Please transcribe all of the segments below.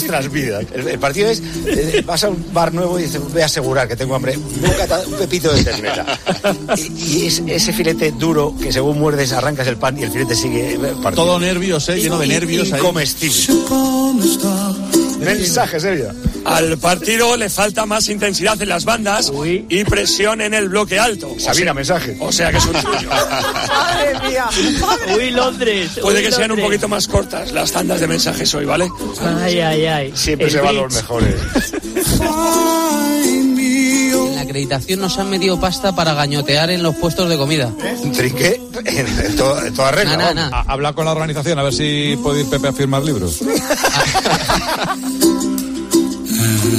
nuestras vidas. El, el partido es, eh, vas a un bar nuevo y dices, voy a asegurar que tengo hambre, un, pepito de ternera. Y, y es- ese filete duro que según muerdes arrancas el pan y el filete sigue eh, partido. Todo nervios, eh, lleno de nervios ahí. Incomestible. Mensaje, serio. Al partido le falta más intensidad en las bandas y presión en el bloque alto. O Sabina, sea- mensaje. O sea que es un suyo. ¡Madre mía! Uy, Londres. Puede uy, que sean un poquito más cortas las tandas de mensajes hoy, ¿vale? Ay, ay, ay. Siempre El se van los mejores. En la acreditación nos han metido pasta para gañotear en los puestos de comida. Trinqué en, en to- en toda regla. Na, na, vamos. na. A- Habla con la organización a ver si puede ir Pepe a firmar libros.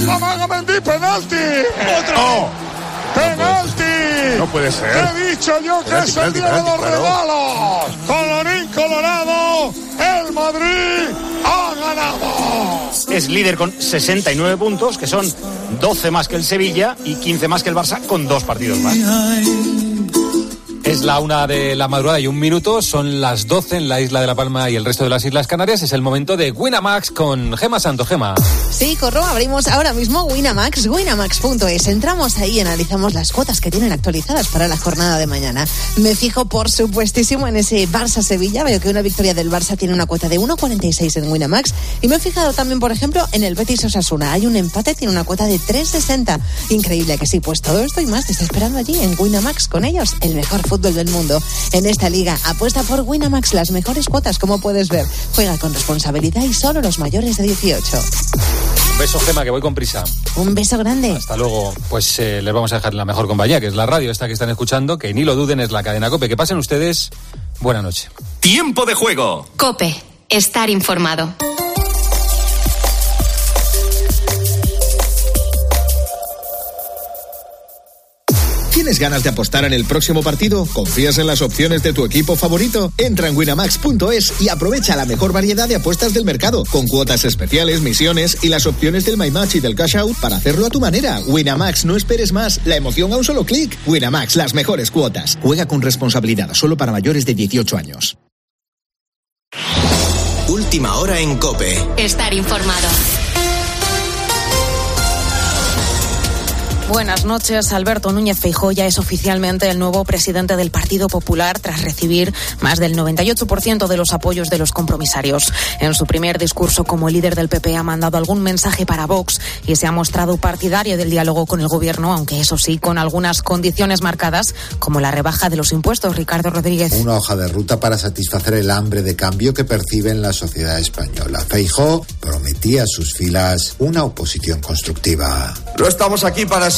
¡Mamá Mendy, penalti! ¡Otro! ¡Penalti! No puede ser. He dicho yo que Penalti, es el penalti, día de los claro. regalos. Colorín colorado, el Madrid ha ganado. Es líder con 69 puntos, que son 12 más que el Sevilla y 15 más que el Barça, con dos partidos más. Es la una de la madrugada y un minuto, son las 12 en la isla de La Palma y el resto de las Islas Canarias. Es el momento de Winamax con Gema Santo. Gema. Sí, corro, abrimos ahora mismo Winamax, winamax.es. Entramos ahí y analizamos las cuotas que tienen actualizadas para la jornada de mañana. Me fijo, por supuestísimo, en ese Barça-Sevilla. Veo que una victoria del Barça tiene una cuota de 1,46 en Winamax. Y me he fijado también, por ejemplo, en el Betis-Osasuna. Hay un empate, tiene una cuota de 3,60. Increíble que sí, pues todo esto y más te está esperando allí en Winamax con ellos, el mejor fútbol del mundo. En esta liga, apuesta por Winamax las mejores cuotas, como puedes ver. Juega con responsabilidad y solo los mayores de 18. Un beso, Gema, que voy con prisa. Un beso grande. Hasta luego. Pues eh, les vamos a dejar la mejor compañía, que es la radio esta que están escuchando, que ni lo duden es la cadena COPE. Que pasen ustedes. Buena noche. Tiempo de juego. Cope, estar informado. ¿Tienes ganas de apostar en el próximo partido? ¿Confías en las opciones de tu equipo favorito? Entra en winamax.es y aprovecha la mejor variedad de apuestas del mercado, con cuotas especiales, misiones y las opciones del My Match y del Cash Out para hacerlo a tu manera. Winamax, no esperes más. La emoción a un solo clic. Winamax, las mejores cuotas. Juega con responsabilidad, solo para mayores de 18 años. Última hora en Cope. Estar informado. Buenas noches. Alberto Núñez Feijóo ya es oficialmente el nuevo presidente del Partido Popular tras recibir más del 98% de los apoyos de los compromisarios. En su primer discurso como líder del PP ha mandado algún mensaje para Vox y se ha mostrado partidario del diálogo con el gobierno, aunque eso sí, con algunas condiciones marcadas, como la rebaja de los impuestos. Ricardo Rodríguez. Una hoja de ruta para satisfacer el hambre de cambio que percibe en la sociedad española. Feijó prometía a sus filas una oposición constructiva. No estamos aquí para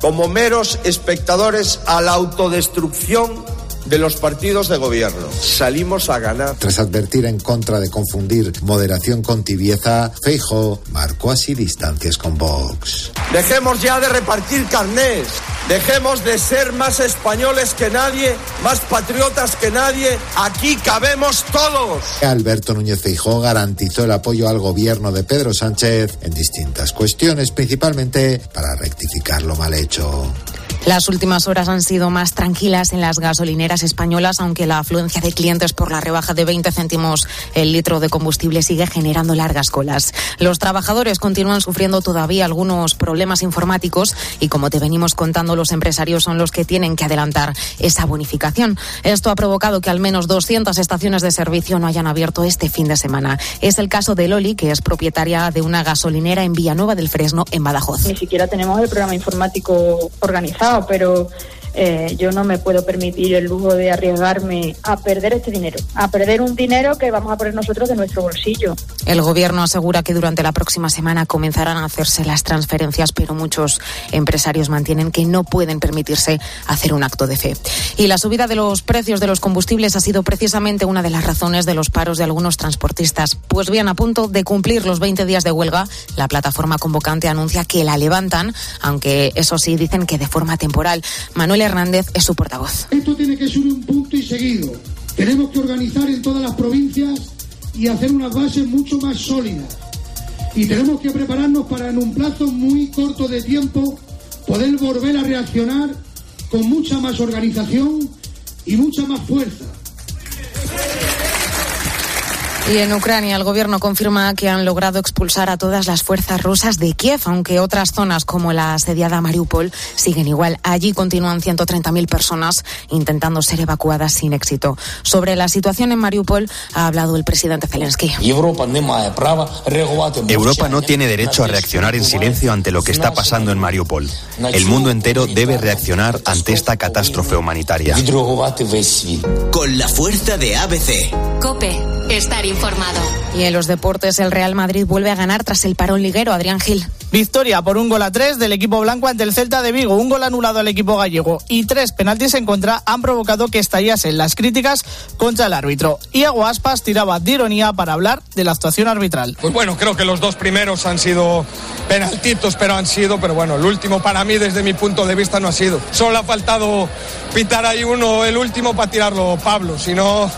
como meros espectadores a la autodestrucción de los partidos de gobierno. Salimos a ganar. Tras advertir en contra de confundir moderación con tibieza, Feijó marcó así distancias con Vox. Dejemos ya de repartir carnés. Dejemos de ser más españoles que nadie, más patriotas que nadie. Aquí cabemos todos. Alberto Núñez Feijó garantizó el apoyo al gobierno de Pedro Sánchez en distintas cuestiones, principalmente para rectificar lo mal hecho. Las últimas horas han sido más tranquilas en las gasolineras españolas, aunque la afluencia de clientes por la rebaja de 20 céntimos el litro de combustible sigue generando largas colas. Los trabajadores continúan sufriendo todavía algunos problemas informáticos y, como te venimos contando, los empresarios son los que tienen que adelantar esa bonificación. Esto ha provocado que al menos 200 estaciones de servicio no hayan abierto este fin de semana. Es el caso de Loli, que es propietaria de una gasolinera en Villanueva del Fresno, en Badajoz. Ni siquiera tenemos el programa informático organizado, pero eh, yo no me puedo permitir el lujo de arriesgarme a perder este dinero, a perder un dinero que vamos a poner nosotros de nuestro bolsillo. El gobierno asegura que durante la próxima semana comenzarán a hacerse las transferencias, pero muchos empresarios mantienen que no pueden permitirse hacer un acto de fe. Y la subida de los precios de los combustibles ha sido precisamente una de las razones de los paros de algunos transportistas. Pues bien, a punto de cumplir los 20 días de huelga, la plataforma convocante anuncia que la levantan, aunque eso sí dicen que de forma temporal. Manuel Hernández es su portavoz. Esto tiene que ser un punto y seguido. Tenemos que organizar en todas las provincias y hacer unas bases mucho más sólidas. Y tenemos que prepararnos para en un plazo muy corto de tiempo poder volver a reaccionar con mucha más organización y mucha más fuerza. Y en Ucrania el gobierno confirma que han logrado expulsar a todas las fuerzas rusas de Kiev, aunque otras zonas como la asediada Mariupol siguen igual. Allí continúan 130.000 personas intentando ser evacuadas sin éxito. Sobre la situación en Mariupol ha hablado el presidente Zelensky. Europa no tiene derecho a reaccionar en silencio ante lo que está pasando en Mariupol. El mundo entero debe reaccionar ante esta catástrofe humanitaria. Con la fuerza de ABC. Cope, estar informado. Y en los deportes el Real Madrid vuelve a ganar tras el parón liguero. Adrián Gil. Victoria por un gol a tres del equipo blanco ante el Celta de Vigo. Un gol anulado al equipo gallego y tres penaltis en contra han provocado que estallasen las críticas contra el árbitro. Y Aspas tiraba de ironía para hablar de la actuación arbitral. Pues bueno, creo que los dos primeros han sido penaltitos, pero han sido, pero bueno, el último para mí desde mi punto de vista no ha sido. Solo ha faltado pitar ahí uno, el último para tirarlo Pablo, si no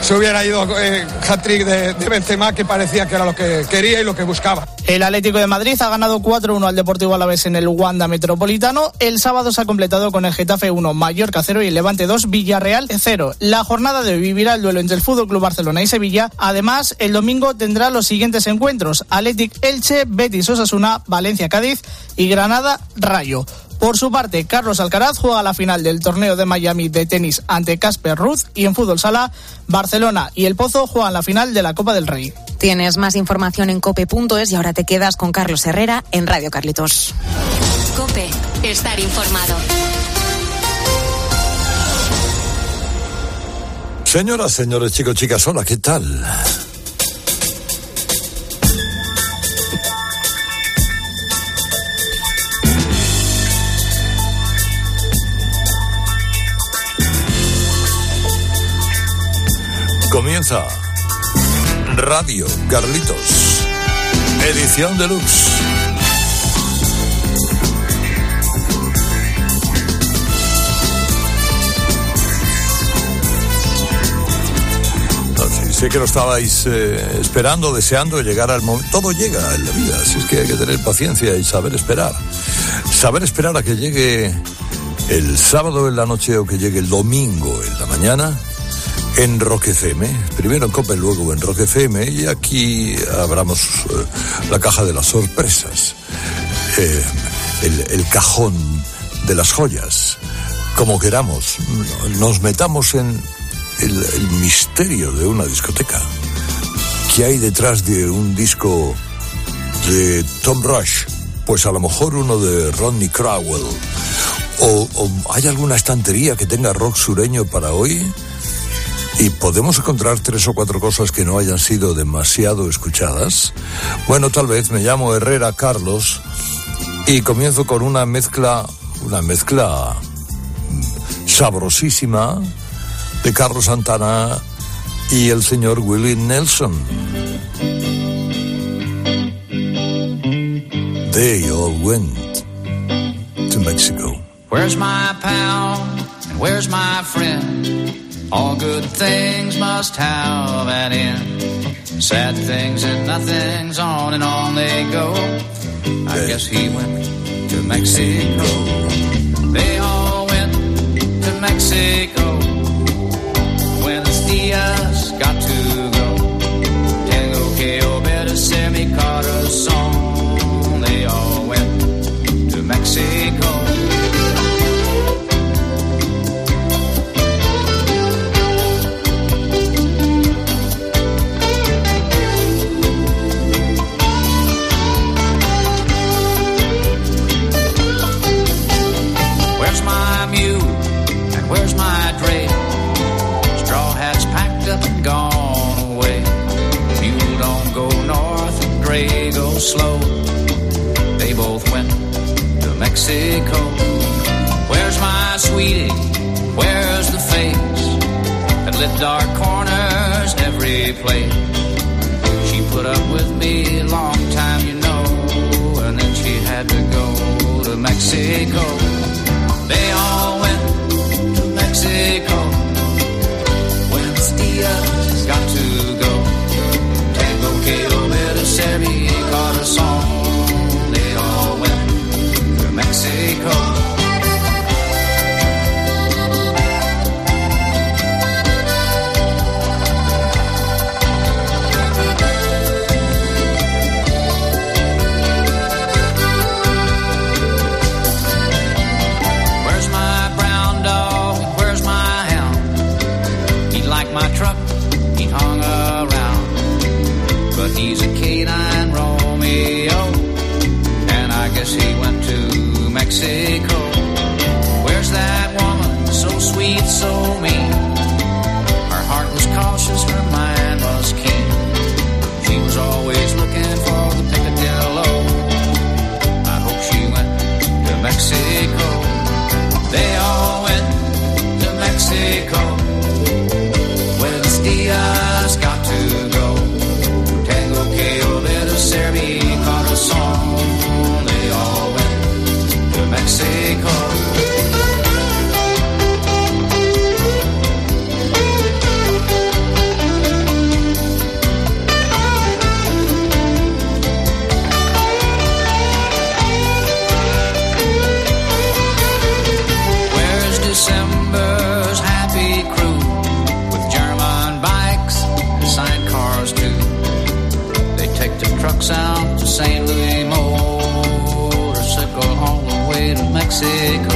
se hubiera ido eh, hat-trick de, de Benzema que parecía que era lo que quería y lo que buscaba. El Atlético de Madrid ha ganado 4-1 al Deportivo Alavés en el Wanda Metropolitano. El sábado se ha completado con el Getafe 1, Mallorca 0 y el Levante 2, Villarreal 0. La jornada de hoy vivirá el duelo entre el Fútbol Club Barcelona y Sevilla. Además, el domingo tendrá los siguientes encuentros: Athletic Elche, Betis Osasuna, Valencia Cádiz y Granada Rayo. Por su parte, Carlos Alcaraz juega la final del torneo de Miami de tenis ante Casper Ruth y en fútbol sala, Barcelona y El Pozo juegan la final de la Copa del Rey. Tienes más información en cope.es y ahora te quedas con Carlos Herrera en Radio Carlitos. Cope, estar informado. Señoras, señores, chicos, chicas, hola, ¿qué tal? Comienza Radio Carlitos, edición deluxe. Sé que lo estabais eh, esperando, deseando llegar al momento. Todo llega en la vida, así es que hay que tener paciencia y saber esperar. Saber esperar a que llegue el sábado en la noche o que llegue el domingo en la mañana en Rock FM, primero en Copa y luego en Rock FM, y aquí abramos eh, la caja de las sorpresas, eh, el, cajón de las joyas, como queramos, nos metamos en el, el misterio de una discoteca. ¿Qué hay detrás de un disco de Tom Rush? Pues a lo mejor uno de Rodney Crowell. ¿O, o hay alguna estantería que tenga rock sureño para hoy? ¿Y podemos encontrar tres o cuatro cosas que no hayan sido demasiado escuchadas? Bueno, tal vez me llamo Herrera Carlos y comienzo con una mezcla, una mezcla sabrosísima de Carlos Santana y el señor Willie Nelson. They all went to Mexico. Where's my pal and where's my friend? All good things must have an end. Sad things and nothing's on and on they go. I guess he went to Mexico. They all went to Mexico. Buenos dias got to go. Tengo que obedecer mi corazón. They all went to Mexico. Where's my dray? Straw hats packed up and gone away. Mule don't go north and dray go slow. They both went to Mexico. Where's my sweetie? Where's the face that lit dark corners every place? She put up with me a long time, you know, and then she had to go to Mexico. They all Mexico. Mexico.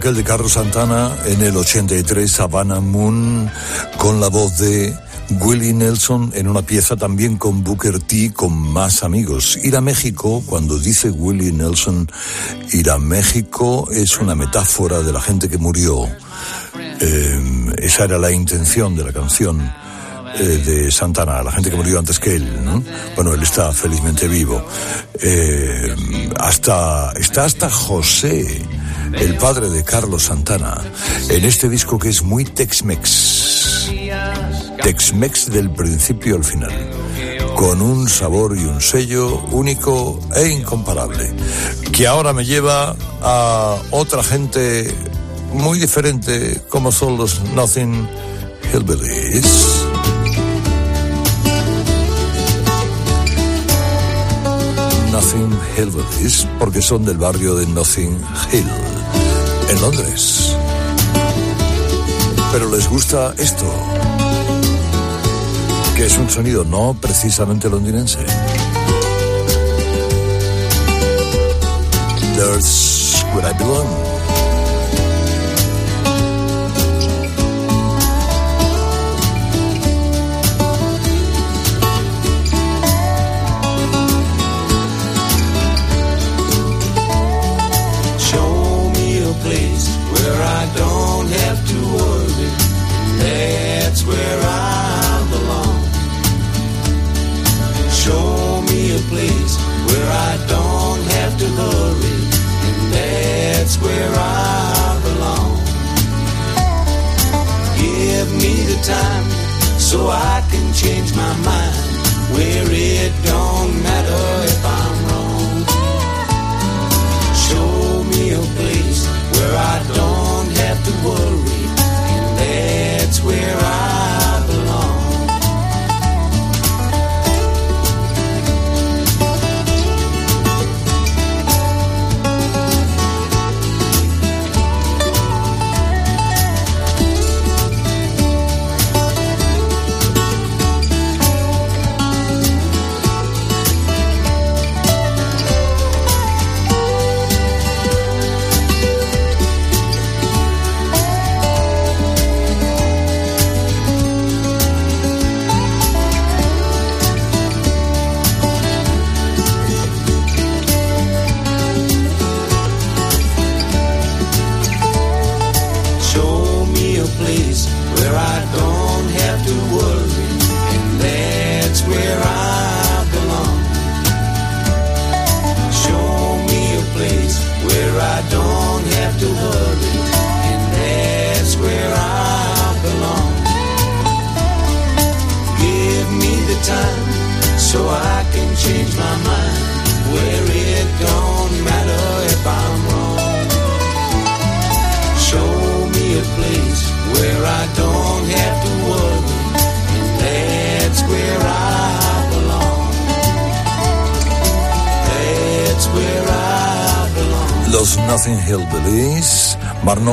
Aquel de Carlos Santana en el 83, Savannah Moon, con la voz de Willie Nelson en una pieza también con Booker T, con más amigos. Ir a México, cuando dice Willie Nelson, ir a México es una metáfora de la gente que murió. Eh, esa era la intención de la canción eh, de Santana, la gente que murió antes que él, ¿no? Bueno, él está felizmente vivo. Eh, hasta, está hasta José, el padre de Carlos Santana, en este disco que es muy Tex-Mex. Tex-Mex del principio al final, con un sabor y un sello único e incomparable, que ahora me lleva a otra gente muy diferente como son los Nothing Hillbillies. Nothing Hillbillies, porque son del barrio de Nothing Hill, en Londres. Pero les gusta esto, que es un sonido no precisamente londinense. There's where I belong. Hurry. And that's where I belong. Give me the time so I can change my mind. Where it don't matter if I'm wrong. Show me a place where I don't have to worry, and that's where I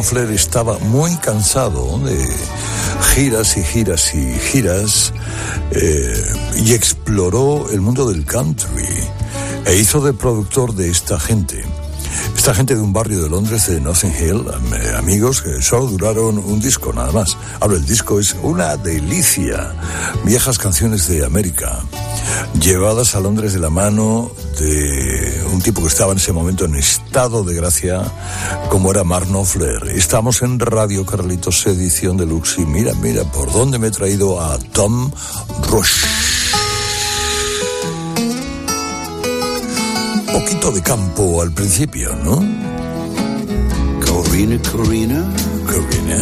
Knopfler estaba muy cansado de giras y giras y giras eh, y exploró el mundo del country e hizo de productor de esta gente. Esta gente de un barrio de Londres, de Notting Hill, eh, amigos que solo duraron un disco nada más. Ahora el disco es una delicia. Viejas canciones de América, llevadas a Londres de la mano de un tipo que estaba en ese momento en estado de gracia, como era Mark Knopfler. Estamos en Radio Carlitos, edición deluxe, y mira, mira, por dónde me he traído a Tom Rush. poquito de campo al principio, ¿no? Corina, Corina, Corina,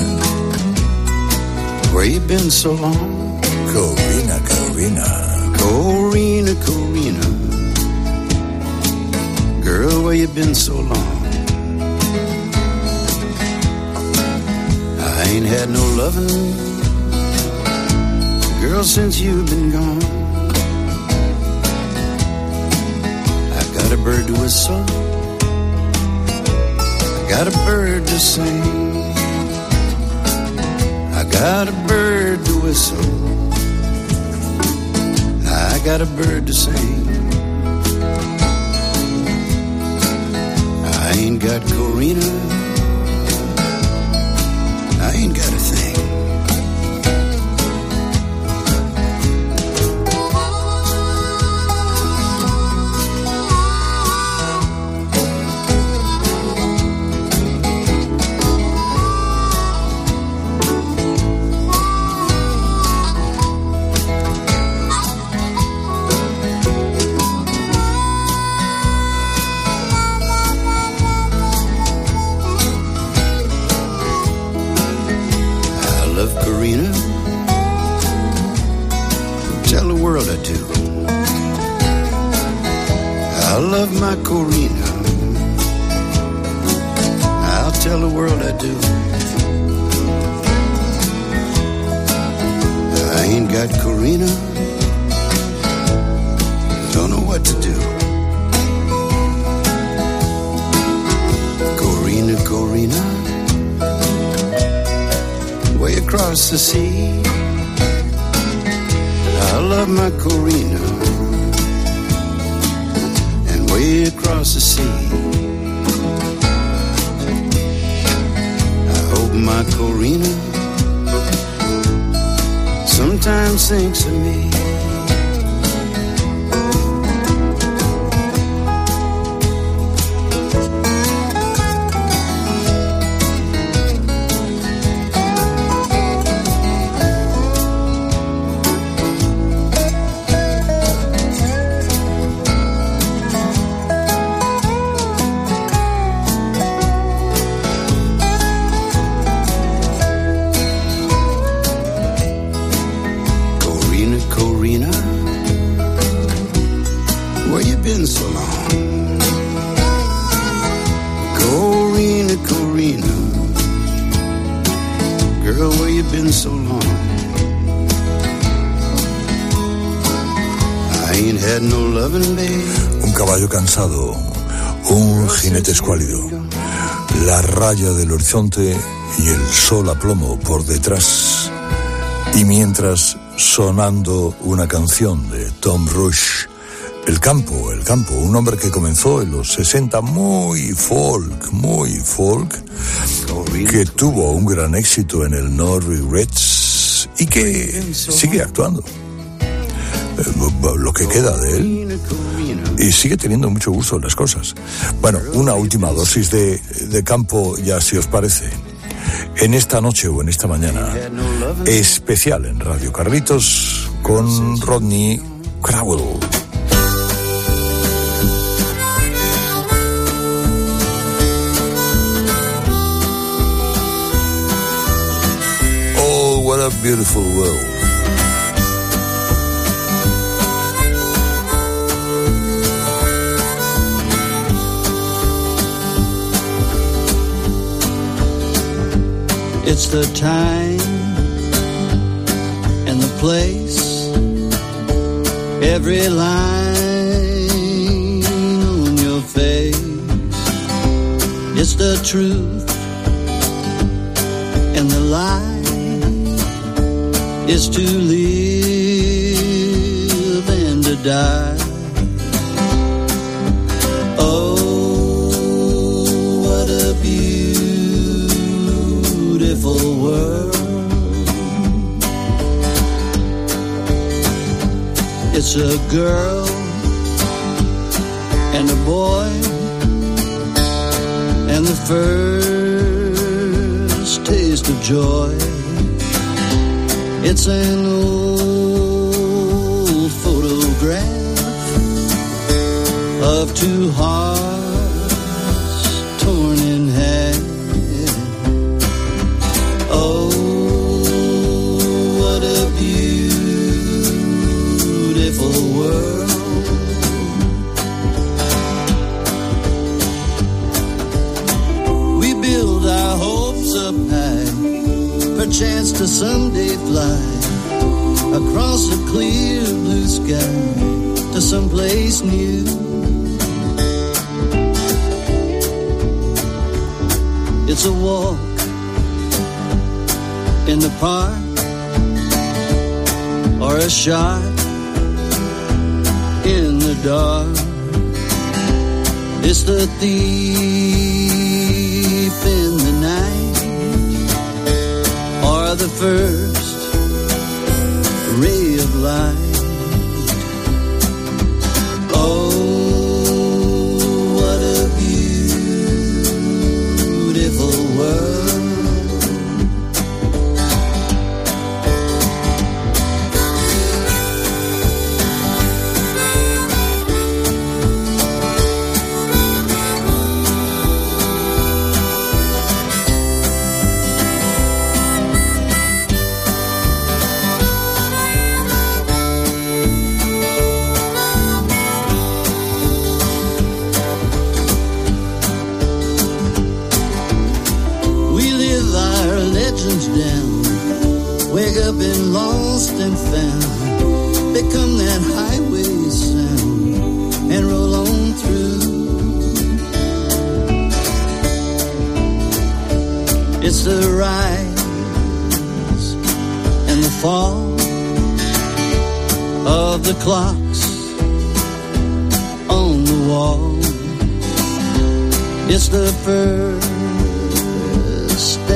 where you been so long? Corina, Corina, Corina, Corina, where you've been so long? I ain't had no loving, girl, since you've been gone. I got a bird to whistle. I got a bird to sing. I got a bird to whistle. I got a bird to sing. I ain't got Corina. I ain't got a thing. Across the sea. I love my Corina, and way across the sea. I hope my Corina sometimes thinks of me. La raya del horizonte y el sol a plomo por detrás. Y mientras sonando una canción de Tom Rush, El campo, el campo, un hombre que comenzó en los 60 muy folk, muy folk, que tuvo un gran éxito en el No Regrets y que sigue actuando. Eh, Lo que queda de él y sigue teniendo mucho gusto en las cosas. Bueno, una última dosis de, de campo, ya si os parece. En esta noche o en esta mañana, especial en Radio Carlitos con Rodney Crowell. Oh, what a beautiful world. It's the time and the place, every line on your face. It's the truth and the lie. It's to live and to die. A girl and a boy and the first taste of joy. It's an old photograph of two hearts to someday fly across a clear blue sky to someplace new. It's a walk in the park or a shot in the dark. It's the thief the first ray of light. Oh, fall of the clocks on the wall. It's the first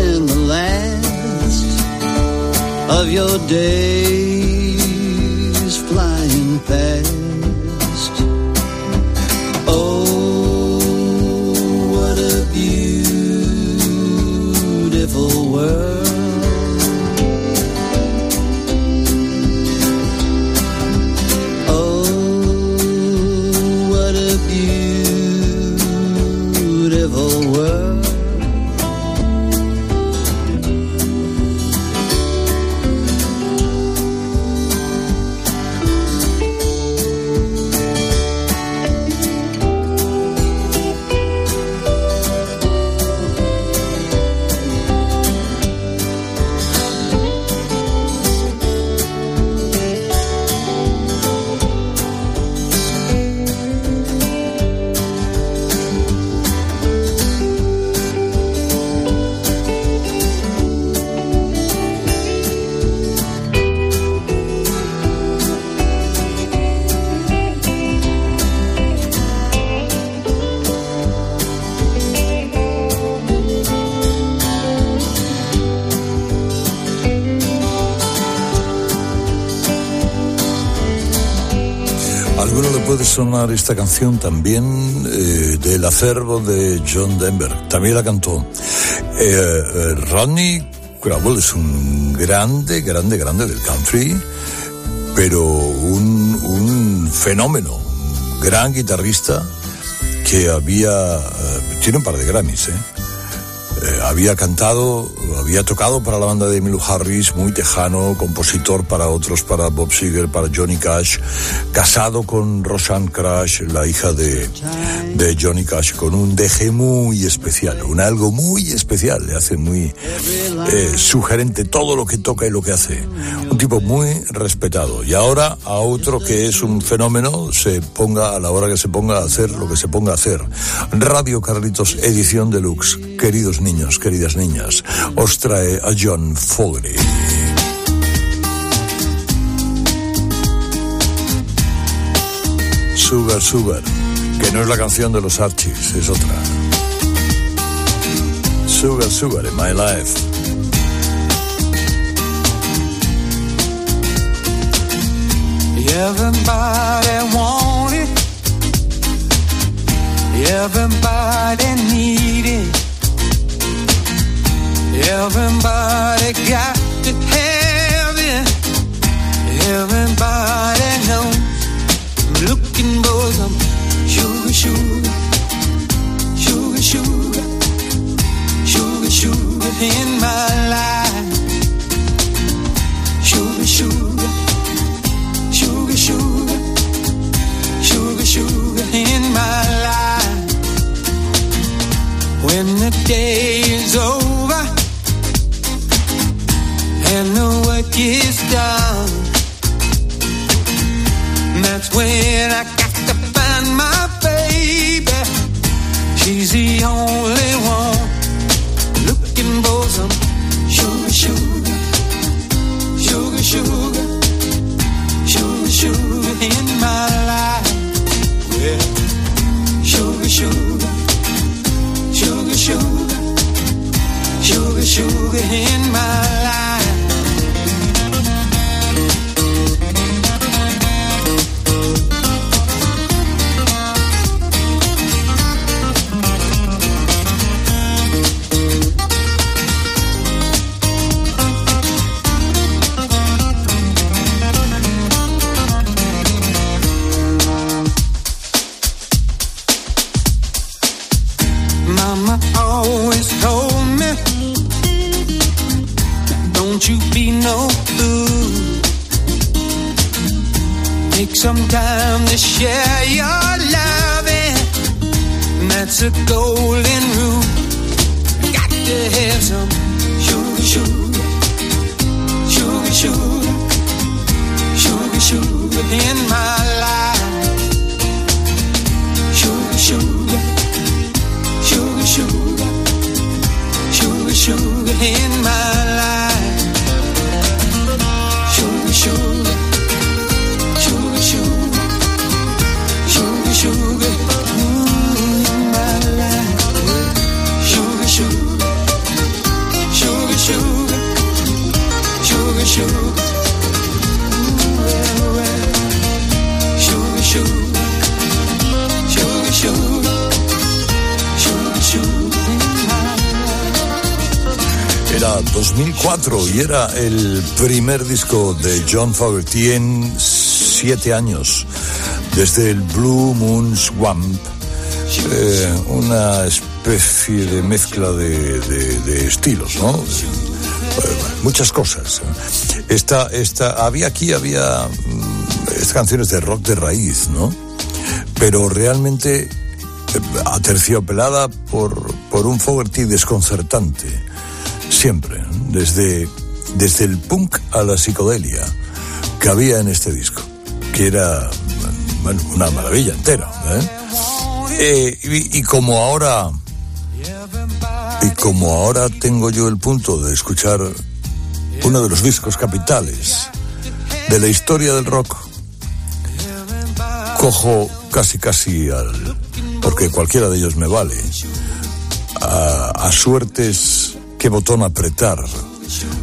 and the last of your days sonar esta canción también eh, del acervo de John Denver. También la cantó. Eh, eh, Rodney Crowell es un grande, grande, grande del country, pero un, un fenómeno, un gran guitarrista que había, eh, tiene un par de Grammys, ¿eh? Eh, había cantado, había tocado para la banda de Emmylou Harris, muy tejano, compositor para otros, para Bob Seger, para Johnny Cash, casado con Roseanne Crash, la hija de, de Johnny Cash, con un deje muy especial, un algo muy especial, le hace muy eh, sugerente todo lo que toca y lo que hace. Un tipo muy respetado. Y ahora a otro que es un fenómeno, se ponga a la hora que se ponga a hacer lo que se ponga a hacer. Radio Carlitos, edición deluxe queridos niños, queridas niñas, os trae a John Fogerty. Sugar Sugar, que no es la canción de los Archies, es otra. Sugar Sugar in My Life. Everybody want it. Everybody need it. Everybody got it. Everybody knows. I'm looking for some sugar, sugar, sugar, sugar, sugar, sugar in my life. Sugar, sugar, sugar, sugar, sugar, sugar in my life. When the day is over is done, that's when I got to find my baby. She's the only one looking for some sugar, sugar, sugar, sugar, sugar, sugar in my life. Yeah, sugar, sugar, sugar, sugar, sugar, sugar in my life. Some time to share your loving. That's a golden rule. Got to have some sugar, sugar, sugar, sugar, sugar, sugar in my 2004 y era el primer disco de John Fogerty en siete años, desde el Blue Moon Swamp, eh, una especie de mezcla de, de- estilos, ¿no? Eh, muchas cosas. Esta, esta, había aquí, había mm, estas canciones de rock de raíz, ¿no? Pero realmente eh, aterciopelada por, por un Fogerty desconcertante siempre, desde, desde el punk a la psicodelia que había en este disco, que era una maravilla entera. ¿eh? Eh, y, como ahora, y como ahora tengo yo el punto de escuchar uno de los discos capitales de la historia del rock, cojo casi casi al, porque cualquiera de ellos me vale, a suertes qué botón apretar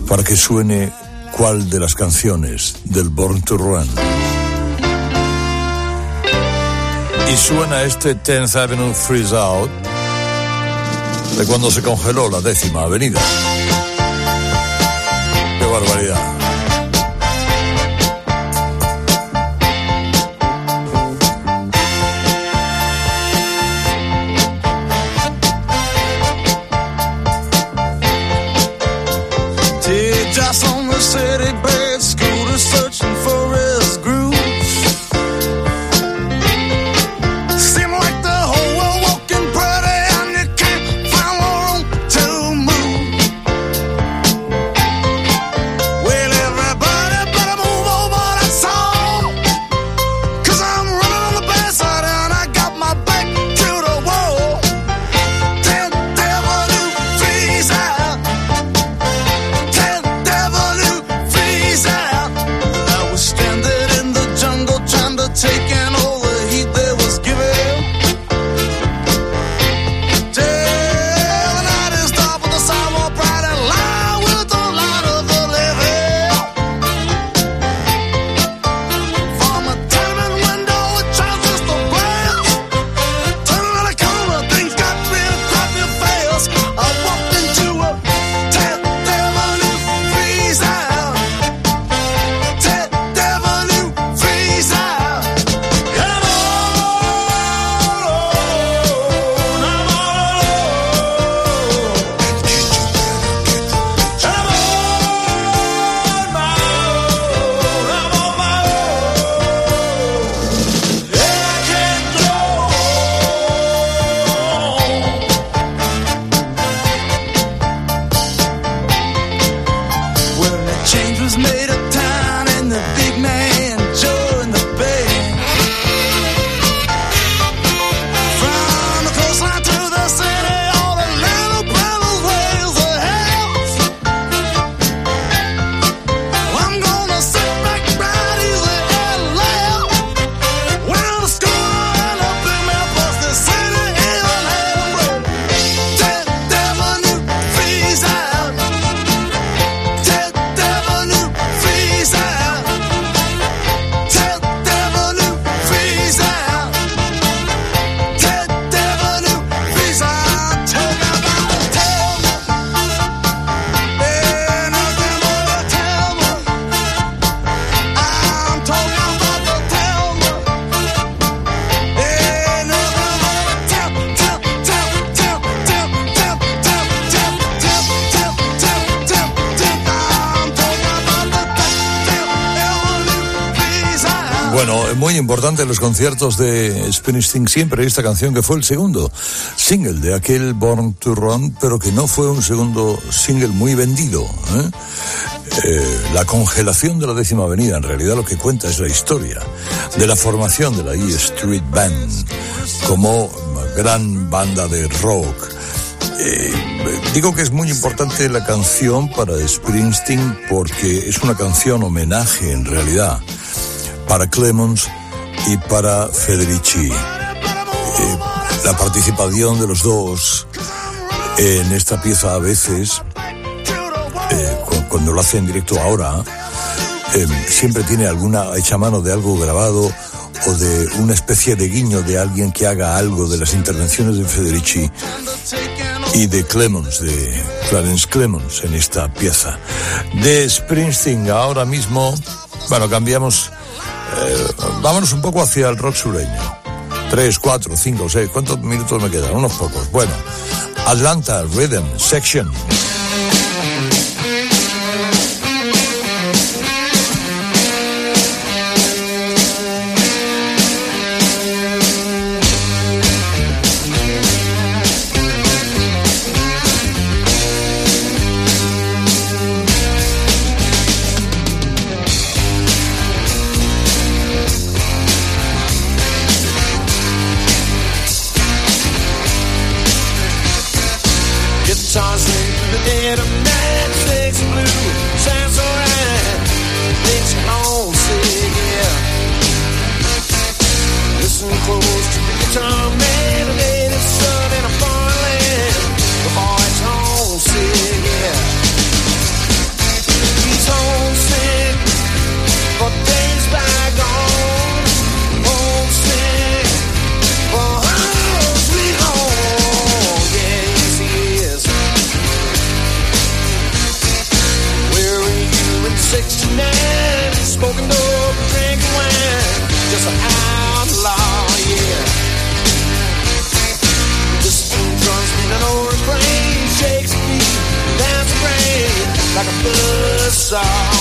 para que suene cuál de las canciones del Born to Run. Y suena este 10th Avenue Freeze Out de cuando se congeló la décima avenida. Conciertos de Springsteen siempre esta canción que fue el segundo single de aquel Born to Run, pero que no fue un segundo single muy vendido. ¿eh? Eh, la congelación de la décima avenida en realidad lo que cuenta es la historia de la formación de la E Street Band como gran banda de rock. Eh, digo que es muy importante la canción para Springsteen porque es una canción homenaje en realidad para Clemons y para Federici. Eh, la participación de los dos en esta pieza a veces, eh, cu- cuando lo hace en directo ahora, eh, siempre tiene alguna hecha mano de algo grabado o de una especie de guiño de alguien que haga algo de las intervenciones de Federici y de Clemons, de Clarence Clemons en esta pieza. De Springsteen ahora mismo, bueno, cambiamos, eh, vámonos un poco hacia el rock sureño. Tres, cuatro, cinco, seis, ¿cuántos minutos me quedan? Unos pocos. Bueno, Atlanta Rhythm Section. saw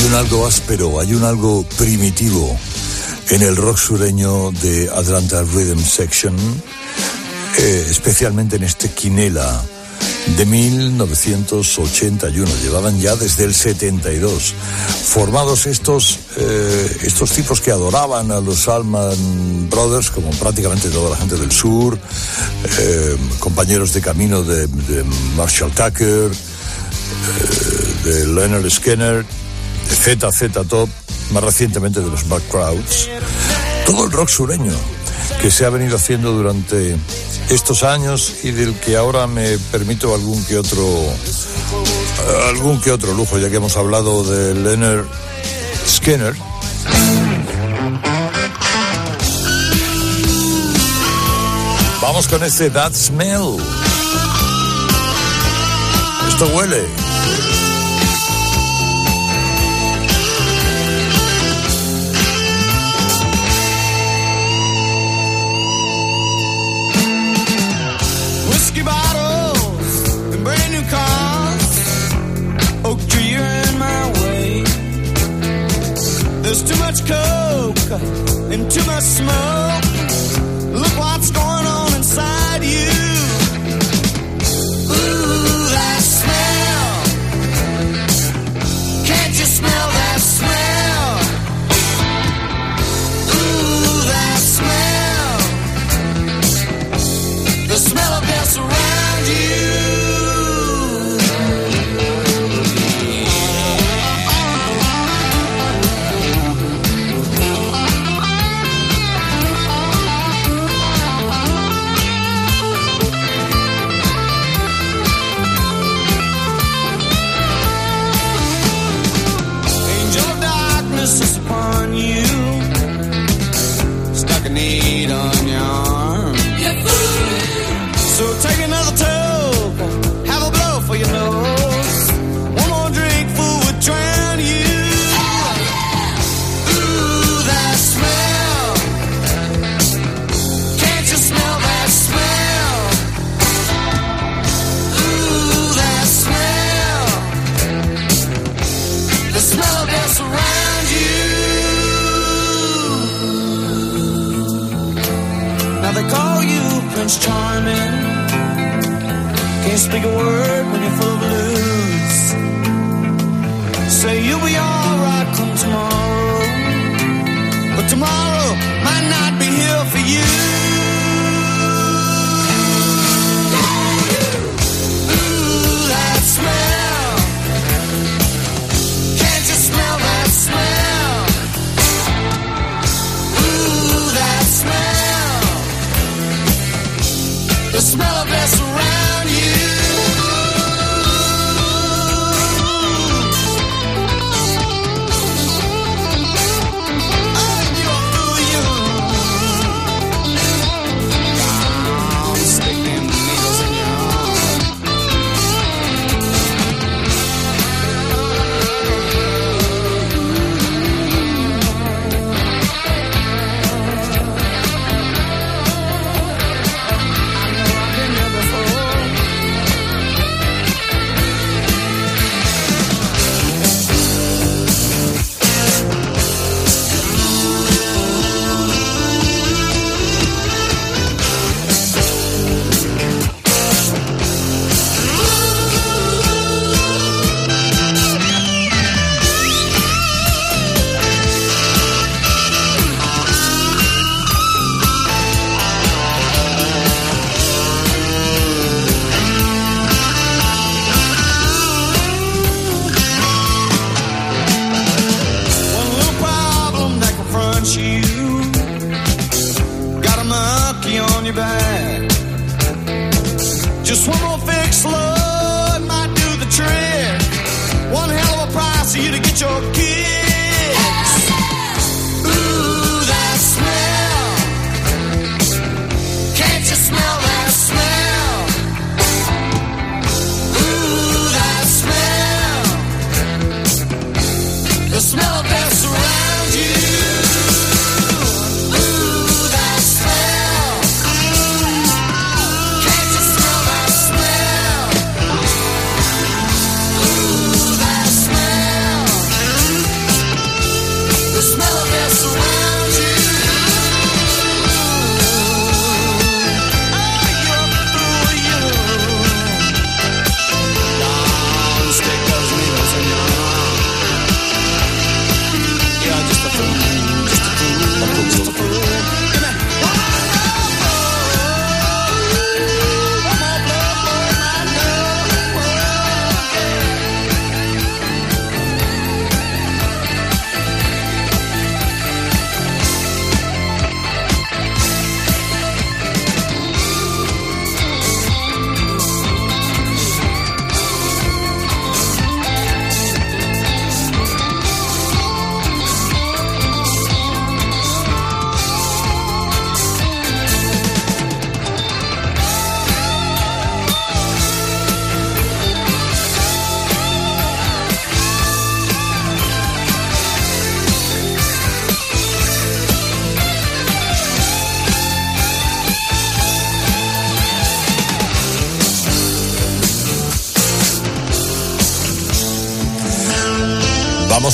Hay un algo áspero, hay un algo primitivo en el rock sureño de Atlanta Rhythm Section, eh, especialmente en este Quinela de 1981. Llevaban ya desde el 72. Formados estos, eh, estos tipos que adoraban a los Salman Brothers, como prácticamente toda la gente del sur, eh, compañeros de camino de, de Marshall Tucker, eh, de Leonard Skinner, ZZ Top, más recientemente de los Bad Crowds. Todo el rock sureño que se ha venido haciendo durante estos años y del que ahora me permito algún que otro algún que otro lujo, ya que hemos hablado de Leonard Skinner. Vamos con este That Smell. Esto huele. There's too much coke and too much smoke. Look what's going on inside you. Ooh, that smell. Can't you smell that smell? Ooh, that smell. The smell of death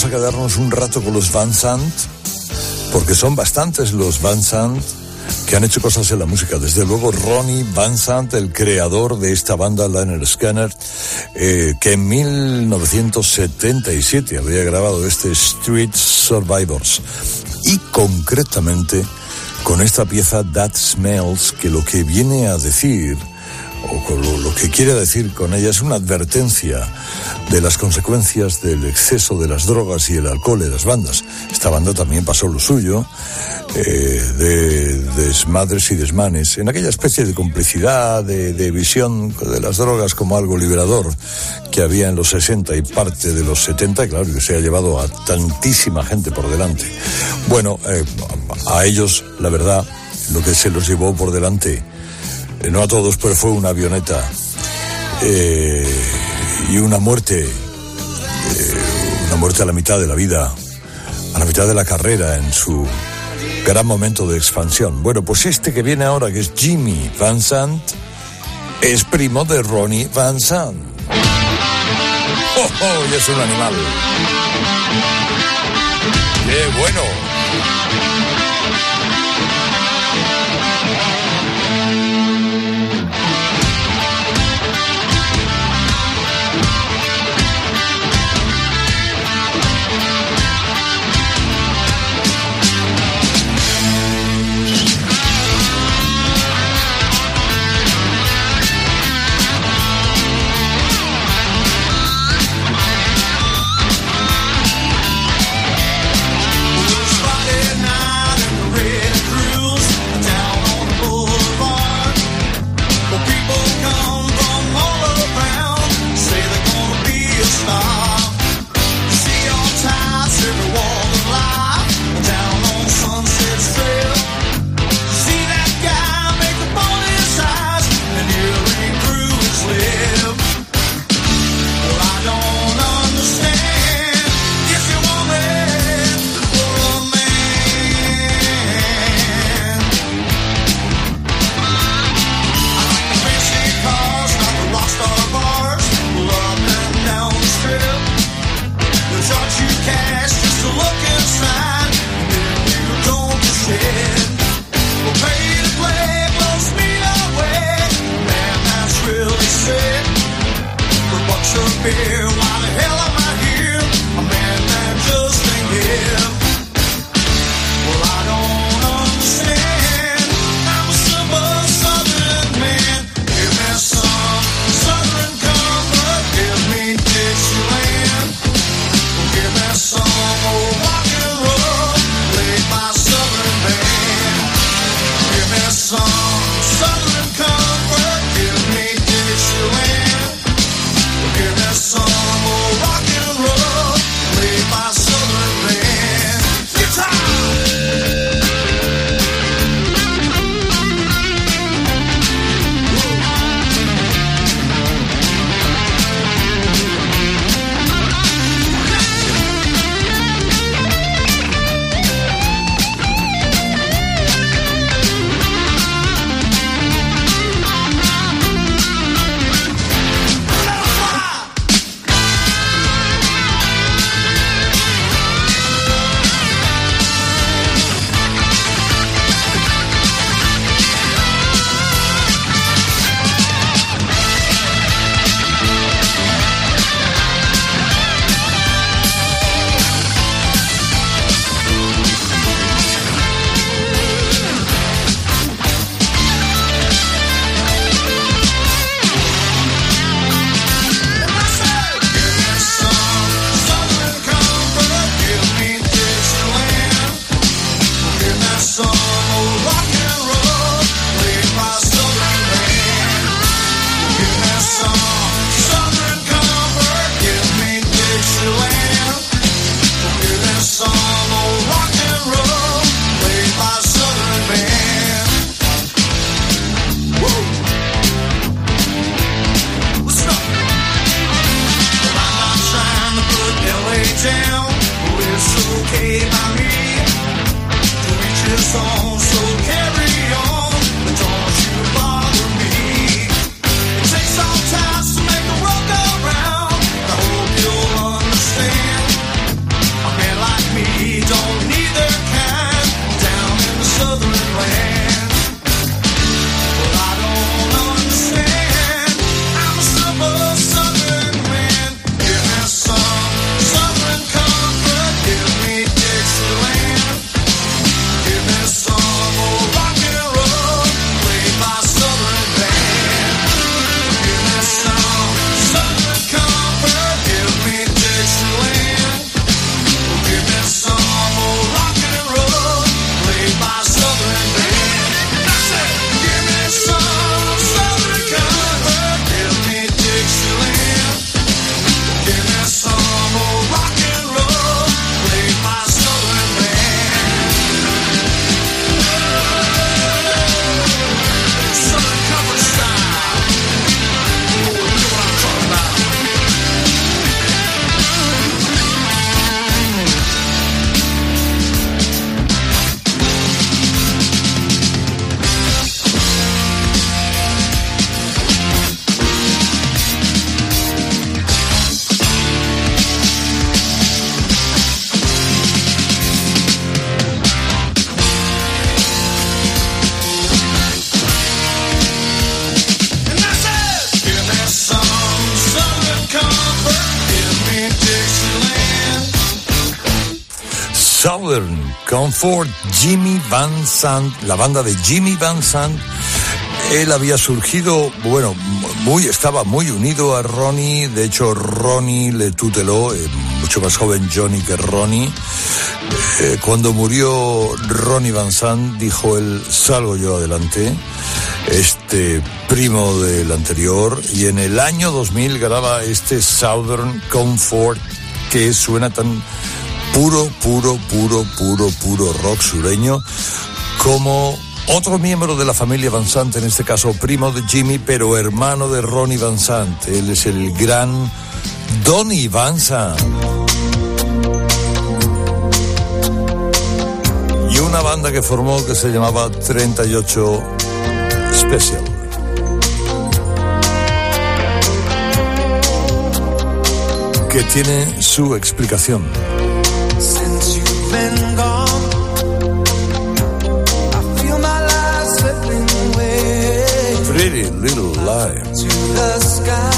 a quedarnos un rato con los Van Sant, porque son bastantes los Van Sant que han hecho cosas en la música. Desde luego Ronnie Van Sant, el creador de esta banda Liner Scanner, eh, que en 1977 había grabado este Street Survivors. Y concretamente con esta pieza That Smells, que lo que viene a decir o lo, que quiere decir con ella es una advertencia de las consecuencias del exceso de las drogas y el alcohol en las bandas. Esta banda también pasó lo suyo, eh, de desmadres y desmanes, en aquella especie de complicidad, de, visión de las drogas como algo liberador que había en los 60 y parte de los 70, y claro, que se ha llevado a tantísima gente por delante. Bueno, eh, a ellos, la verdad, lo que se los llevó por delante no a todos, pero fue una avioneta eh, y una muerte, eh, una muerte a la mitad de la vida, a la mitad de la carrera en su gran momento de expansión. Bueno, pues este que viene ahora, que es Jimmy Van Sant, es primo de Ronnie Van Sant. ¡Oh, oh! Y es un animal. Comfort, Jimmy Van Sant, la banda de Jimmy Van Sant. Él había surgido, bueno, muy, estaba muy unido a Ronnie, de hecho Ronnie le tuteló, eh, mucho más joven Johnny que Ronnie. Eh, cuando murió Ronnie Van Sant, dijo él, salgo yo adelante, este primo del anterior, y en el año 2000 graba este Southern Comfort que suena tan puro, puro, puro, puro, puro rock sureño como otro miembro de la familia Van Sant, en este caso primo de Jimmy, pero hermano de Ronnie Van Sant. Él es el gran Donny Van Sant. Y una banda que formó que se llamaba 38 Special. Que tiene su explicación. To the sky.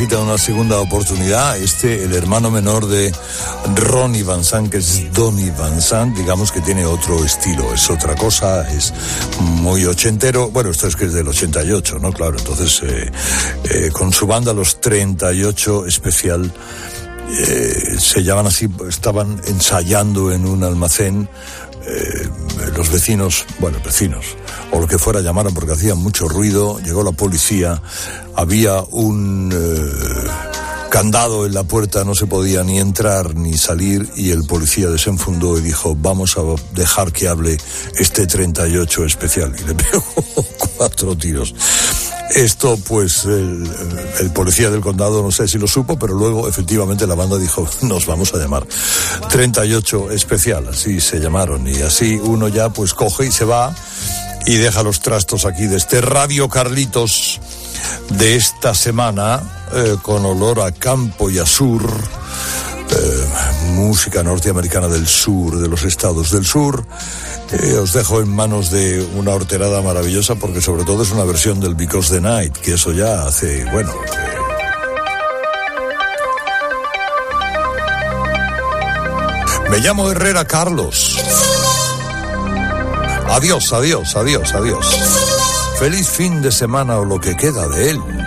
Necesita una segunda oportunidad. Este, el hermano menor de Ronnie Van Sant, que es Donny Van Sant, digamos que tiene otro estilo, es otra cosa, es muy ochentero. Bueno, esto es que es del 88, ¿no? Claro, entonces eh, eh, con su banda Los 38 especial. eh, se llaman así, estaban ensayando en un almacén eh, los vecinos, bueno, vecinos, o lo que fuera llamaron porque hacían mucho ruido, llegó la policía, había un eh, candado en la puerta, no se podía ni entrar ni salir y el policía desenfundó y dijo, vamos a dejar que hable este 38 especial y le pegó cuatro tiros. Esto, pues, el, el, policía del condado no sé si lo supo, pero luego efectivamente la banda dijo, nos vamos a llamar 38 especial, así se llamaron. Y así uno ya pues coge y se va y deja los trastos aquí de este Radio Carlitos de esta semana, eh, con olor a campo y a sur. Eh, música norteamericana del sur, de los estados del sur. Eh, os dejo en manos de una horterada maravillosa porque sobre todo es una versión del Because the Night, que eso ya hace, bueno... Me llamo Herrera Carlos. Adiós, adiós, adiós, adiós. Feliz fin de semana o lo que queda de él.